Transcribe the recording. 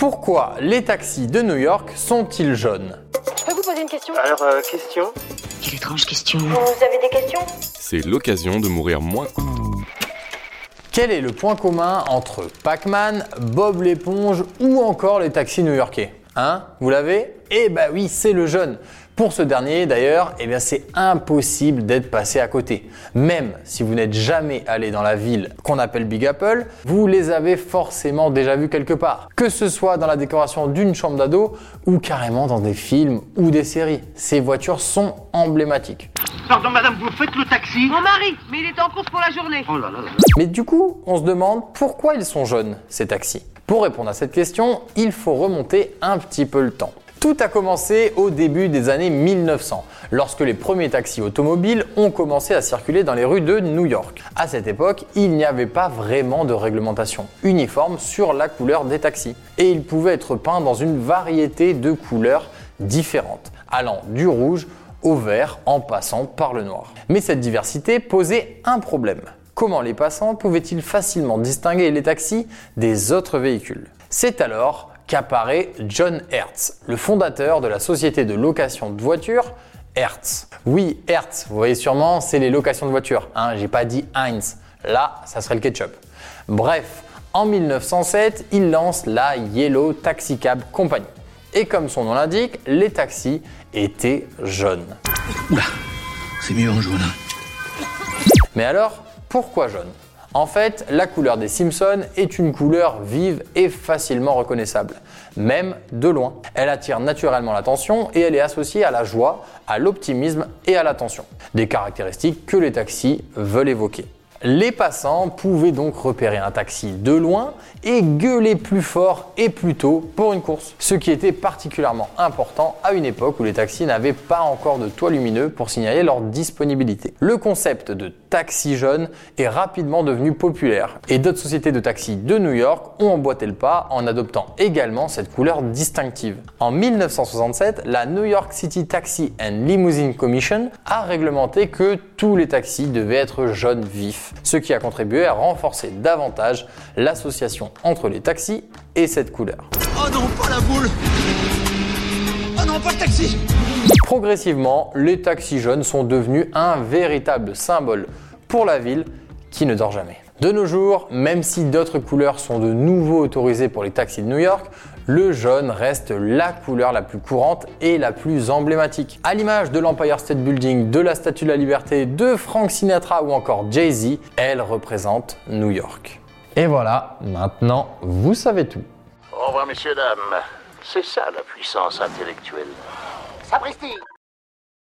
Pourquoi les taxis de New York sont-ils jaunes Je peux vous poser une question Alors, euh, question Quelle étrange question. Vous avez des questions C'est l'occasion de mourir moins. Quel est le point commun entre Pac-Man, Bob l'éponge ou encore les taxis new-yorkais? Hein? Vous l'avez? Eh bah oui, c'est le jaune. Pour ce dernier d'ailleurs, eh c'est impossible d'être passé à côté. Même si vous n'êtes jamais allé dans la ville qu'on appelle Big Apple, vous les avez forcément déjà vus quelque part. Que ce soit dans la décoration d'une chambre d'ado ou carrément dans des films ou des séries. Ces voitures sont emblématiques. Pardon, madame, vous faites le taxi? Mon mari, mais il est en course pour la journée. Oh là là là. Mais du coup, on se demande pourquoi ils sont jaunes, ces taxis. Pour répondre à cette question, il faut remonter un petit peu le temps. Tout a commencé au début des années 1900, lorsque les premiers taxis automobiles ont commencé à circuler dans les rues de New York. À cette époque, il n'y avait pas vraiment de réglementation uniforme sur la couleur des taxis, et ils pouvaient être peints dans une variété de couleurs différentes, allant du rouge au vert en passant par le noir. Mais cette diversité posait un problème. Comment les passants pouvaient-ils facilement distinguer les taxis des autres véhicules? C'est alors qu'apparaît John Hertz, le fondateur de la société de location de voitures Hertz. Oui, Hertz, vous voyez sûrement, c'est les locations de voitures. Hein, J'ai pas dit Heinz. Là, ça serait le ketchup. Bref, en 1907, il lance la Yellow Taxi Cab Company. Et comme son nom l'indique, les taxis étaient jaunes. C'est mieux en jaune. Mais alors, pourquoi jaune En fait, la couleur des Simpsons est une couleur vive et facilement reconnaissable, même de loin. Elle attire naturellement l'attention et elle est associée à la joie, à l'optimisme et à l'attention. Des caractéristiques que les taxis veulent évoquer. Les passants pouvaient donc repérer un taxi de loin et gueuler plus fort et plus tôt pour une course. Ce qui était particulièrement important à une époque où les taxis n'avaient pas encore de toit lumineux pour signaler leur disponibilité. Le concept de taxi jaune est rapidement devenu populaire et d'autres sociétés de taxis de New York ont emboîté le pas en adoptant également cette couleur distinctive. En 1967, la New York City Taxi and Limousine Commission a réglementé que tous les taxis devaient être jaune vif, ce qui a contribué à renforcer davantage l'association entre les taxis et cette couleur. Oh non, pas la boule Oh non, pas le taxi Progressivement, les taxis jaunes sont devenus un véritable symbole pour la ville qui ne dort jamais. De nos jours, même si d'autres couleurs sont de nouveau autorisées pour les taxis de New York, le jaune reste la couleur la plus courante et la plus emblématique. À l'image de l'Empire State Building, de la Statue de la Liberté, de Frank Sinatra ou encore Jay-Z, elle représente New York. Et voilà, maintenant vous savez tout. Au revoir, messieurs, dames. C'est ça la puissance intellectuelle. Sapristi